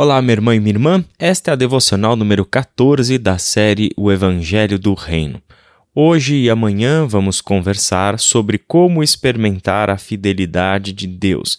Olá, minha irmã e minha irmã. Esta é a devocional número 14 da série O Evangelho do Reino. Hoje e amanhã vamos conversar sobre como experimentar a fidelidade de Deus.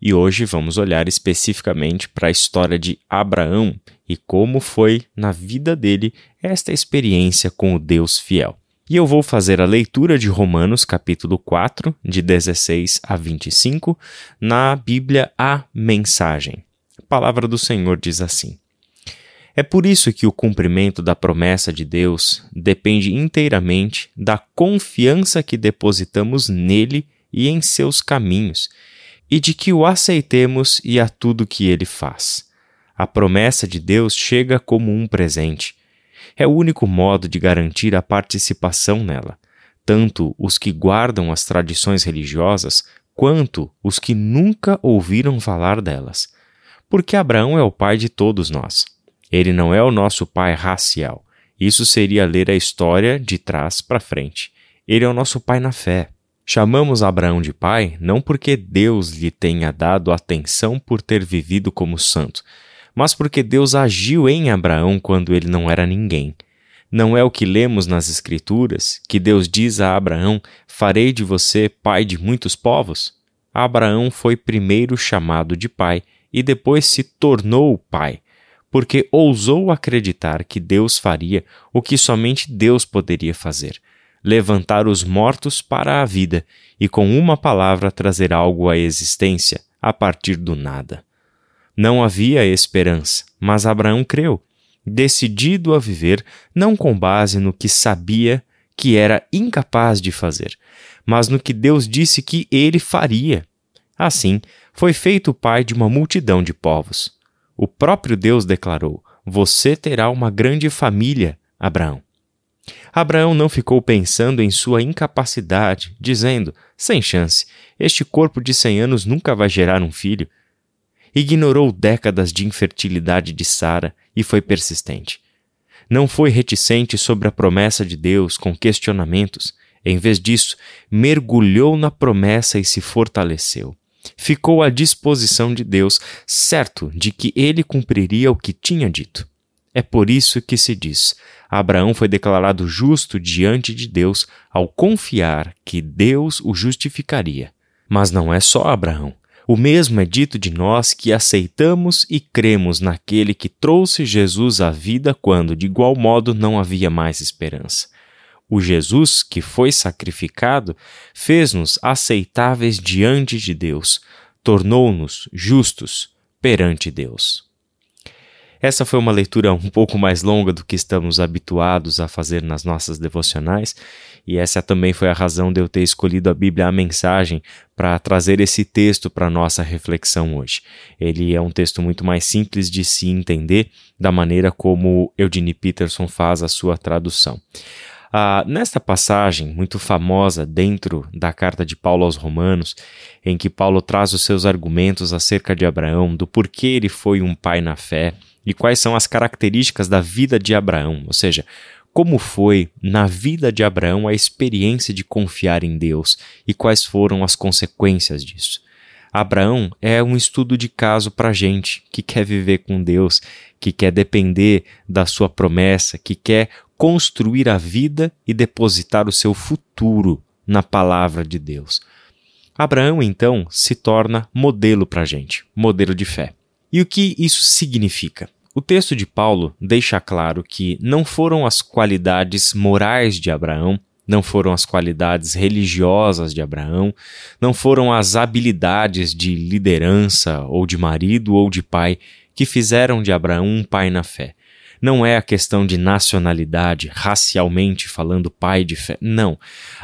E hoje vamos olhar especificamente para a história de Abraão e como foi na vida dele esta experiência com o Deus fiel. E eu vou fazer a leitura de Romanos, capítulo 4, de 16 a 25, na Bíblia A Mensagem. A palavra do Senhor diz assim: É por isso que o cumprimento da promessa de Deus depende inteiramente da confiança que depositamos nele e em seus caminhos, e de que o aceitemos e a tudo que ele faz. A promessa de Deus chega como um presente. É o único modo de garantir a participação nela, tanto os que guardam as tradições religiosas quanto os que nunca ouviram falar delas porque Abraão é o pai de todos nós. Ele não é o nosso pai racial. Isso seria ler a história de trás para frente. Ele é o nosso pai na fé. Chamamos Abraão de pai não porque Deus lhe tenha dado atenção por ter vivido como santo, mas porque Deus agiu em Abraão quando ele não era ninguém. Não é o que lemos nas Escrituras que Deus diz a Abraão: Farei de você pai de muitos povos? Abraão foi primeiro chamado de pai e depois se tornou pai, porque ousou acreditar que Deus faria o que somente Deus poderia fazer: levantar os mortos para a vida e com uma palavra trazer algo à existência a partir do nada. Não havia esperança, mas Abraão creu, decidido a viver não com base no que sabia que era incapaz de fazer, mas no que Deus disse que ele faria. Assim, foi feito pai de uma multidão de povos. O próprio Deus declarou: Você terá uma grande família, Abraão. Abraão não ficou pensando em sua incapacidade, dizendo: sem chance, este corpo de cem anos nunca vai gerar um filho. Ignorou décadas de infertilidade de Sara e foi persistente. Não foi reticente sobre a promessa de Deus com questionamentos. Em vez disso, mergulhou na promessa e se fortaleceu ficou à disposição de Deus, certo de que ele cumpriria o que tinha dito. É por isso que se diz: Abraão foi declarado justo diante de Deus ao confiar que Deus o justificaria. Mas não é só Abraão. O mesmo é dito de nós que aceitamos e cremos naquele que trouxe Jesus à vida quando, de igual modo, não havia mais esperança. O Jesus que foi sacrificado fez-nos aceitáveis diante de Deus, tornou-nos justos perante Deus. Essa foi uma leitura um pouco mais longa do que estamos habituados a fazer nas nossas devocionais, e essa também foi a razão de eu ter escolhido a Bíblia a mensagem para trazer esse texto para nossa reflexão hoje. Ele é um texto muito mais simples de se entender da maneira como Eugene Peterson faz a sua tradução. Ah, nesta passagem, muito famosa dentro da carta de Paulo aos Romanos, em que Paulo traz os seus argumentos acerca de Abraão, do porquê ele foi um pai na fé e quais são as características da vida de Abraão, ou seja, como foi na vida de Abraão a experiência de confiar em Deus e quais foram as consequências disso. Abraão é um estudo de caso para gente que quer viver com Deus, que quer depender da sua promessa, que quer construir a vida e depositar o seu futuro na palavra de Deus. Abraão, então, se torna modelo para gente, modelo de fé. E o que isso significa? O texto de Paulo deixa claro que não foram as qualidades morais de Abraão, não foram as qualidades religiosas de Abraão, não foram as habilidades de liderança ou de marido ou de pai que fizeram de Abraão um pai na fé. Não é a questão de nacionalidade, racialmente falando, pai de fé. Não.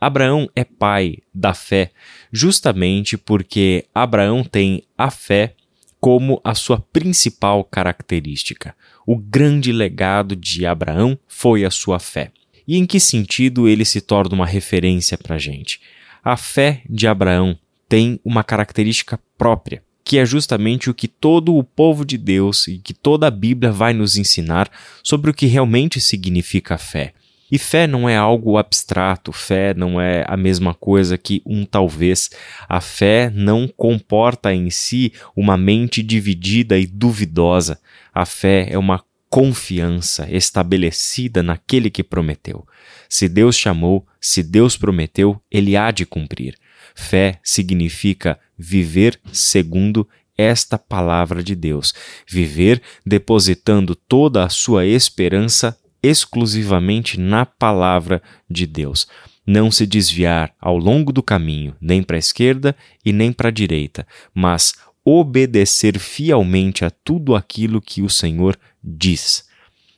Abraão é pai da fé justamente porque Abraão tem a fé como a sua principal característica. O grande legado de Abraão foi a sua fé. E em que sentido ele se torna uma referência para a gente? A fé de Abraão tem uma característica própria que é justamente o que todo o povo de Deus e que toda a Bíblia vai nos ensinar sobre o que realmente significa fé. E fé não é algo abstrato, fé não é a mesma coisa que um talvez. A fé não comporta em si uma mente dividida e duvidosa. A fé é uma confiança estabelecida naquele que prometeu. Se Deus chamou, se Deus prometeu, ele há de cumprir. Fé significa viver segundo esta palavra de Deus, viver depositando toda a sua esperança exclusivamente na palavra de Deus. Não se desviar ao longo do caminho, nem para a esquerda e nem para a direita, mas obedecer fielmente a tudo aquilo que o Senhor diz.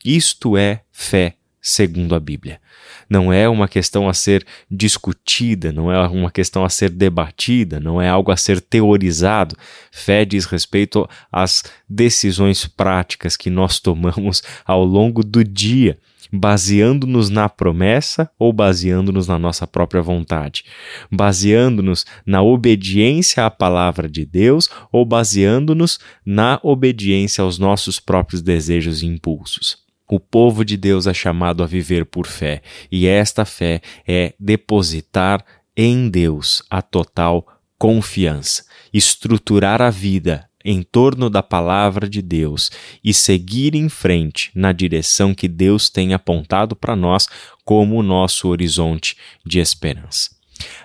Isto é fé segundo a Bíblia. Não é uma questão a ser discutida, não é uma questão a ser debatida, não é algo a ser teorizado. Fé diz respeito às decisões práticas que nós tomamos ao longo do dia baseando-nos na promessa ou baseando-nos na nossa própria vontade? Baseando-nos na obediência à palavra de Deus ou baseando-nos na obediência aos nossos próprios desejos e impulsos? O povo de Deus é chamado a viver por fé, e esta fé é depositar em Deus a total confiança, estruturar a vida em torno da palavra de Deus e seguir em frente na direção que Deus tem apontado para nós como o nosso horizonte de esperança.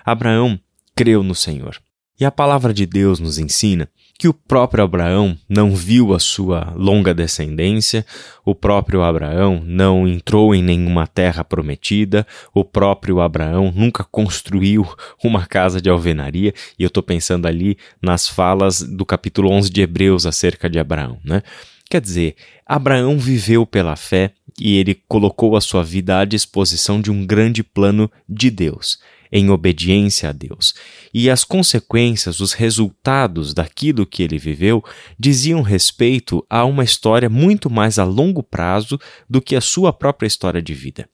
Abraão creu no Senhor. E a palavra de Deus nos ensina que o próprio Abraão não viu a sua longa descendência, o próprio Abraão não entrou em nenhuma terra prometida, o próprio Abraão nunca construiu uma casa de alvenaria, e eu estou pensando ali nas falas do capítulo 11 de Hebreus acerca de Abraão, né? Quer dizer, Abraão viveu pela fé e ele colocou a sua vida à disposição de um grande plano de Deus em obediência a Deus. E as consequências, os resultados daquilo que ele viveu diziam respeito a uma história muito mais a longo prazo do que a sua própria história de vida.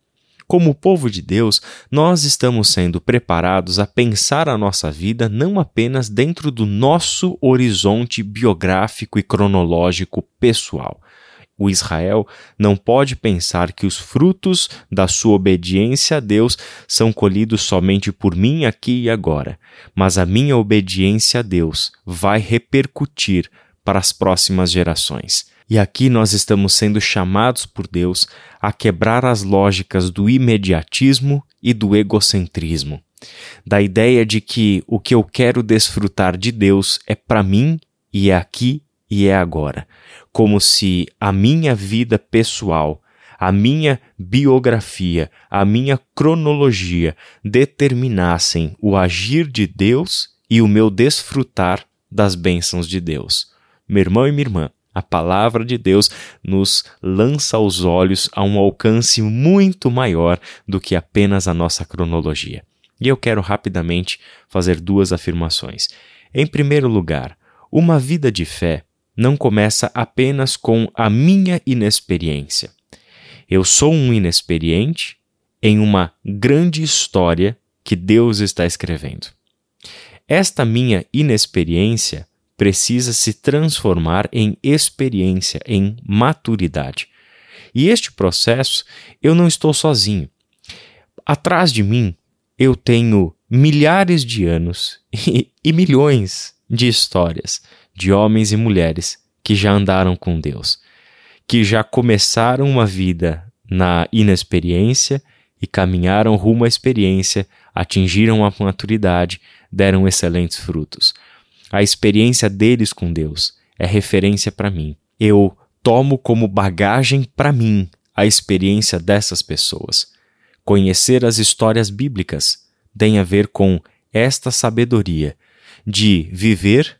Como povo de Deus, nós estamos sendo preparados a pensar a nossa vida não apenas dentro do nosso horizonte biográfico e cronológico pessoal, o Israel não pode pensar que os frutos da sua obediência a Deus são colhidos somente por mim aqui e agora, mas a minha obediência a Deus vai repercutir para as próximas gerações. E aqui nós estamos sendo chamados por Deus a quebrar as lógicas do imediatismo e do egocentrismo, da ideia de que o que eu quero desfrutar de Deus é para mim e é aqui e é agora, como se a minha vida pessoal, a minha biografia, a minha cronologia determinassem o agir de Deus e o meu desfrutar das bênçãos de Deus. Meu irmão e minha irmã, a palavra de Deus nos lança os olhos a um alcance muito maior do que apenas a nossa cronologia. E eu quero rapidamente fazer duas afirmações. Em primeiro lugar, uma vida de fé não começa apenas com a minha inexperiência. Eu sou um inexperiente em uma grande história que Deus está escrevendo. Esta minha inexperiência precisa se transformar em experiência, em maturidade. E este processo eu não estou sozinho. Atrás de mim eu tenho milhares de anos e, e milhões de histórias de homens e mulheres que já andaram com Deus, que já começaram uma vida na inexperiência e caminharam rumo à experiência, atingiram a maturidade, deram excelentes frutos. A experiência deles com Deus é referência para mim. Eu tomo como bagagem para mim a experiência dessas pessoas. Conhecer as histórias bíblicas tem a ver com esta sabedoria de viver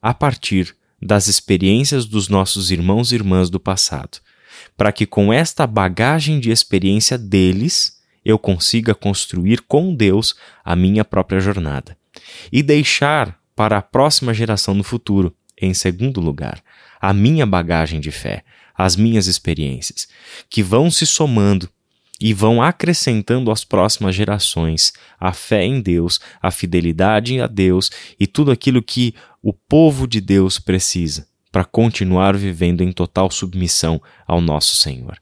a partir das experiências dos nossos irmãos e irmãs do passado, para que com esta bagagem de experiência deles eu consiga construir com Deus a minha própria jornada e deixar para a próxima geração no futuro, em segundo lugar, a minha bagagem de fé, as minhas experiências, que vão se somando e vão acrescentando às próximas gerações a fé em Deus, a fidelidade a Deus e tudo aquilo que o povo de Deus precisa para continuar vivendo em total submissão ao nosso Senhor.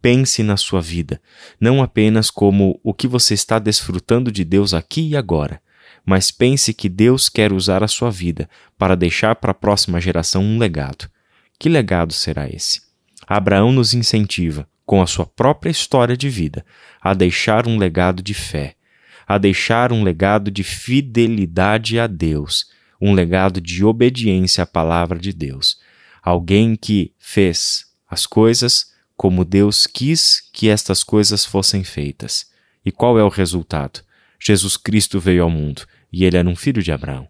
pense na sua vida, não apenas como o que você está desfrutando de Deus aqui e agora, mas pense que Deus quer usar a sua vida para deixar para a próxima geração um legado. Que legado será esse? Abraão nos incentiva, com a sua própria história de vida, a deixar um legado de fé, a deixar um legado de fidelidade a Deus, um legado de obediência à palavra de Deus. Alguém que fez as coisas como Deus quis que estas coisas fossem feitas. E qual é o resultado? Jesus Cristo veio ao mundo e ele era um filho de Abraão.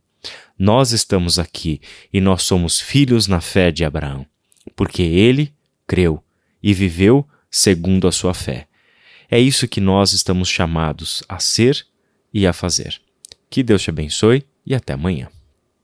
Nós estamos aqui e nós somos filhos na fé de Abraão, porque ele creu e viveu segundo a sua fé. É isso que nós estamos chamados a ser e a fazer. Que Deus te abençoe e até amanhã.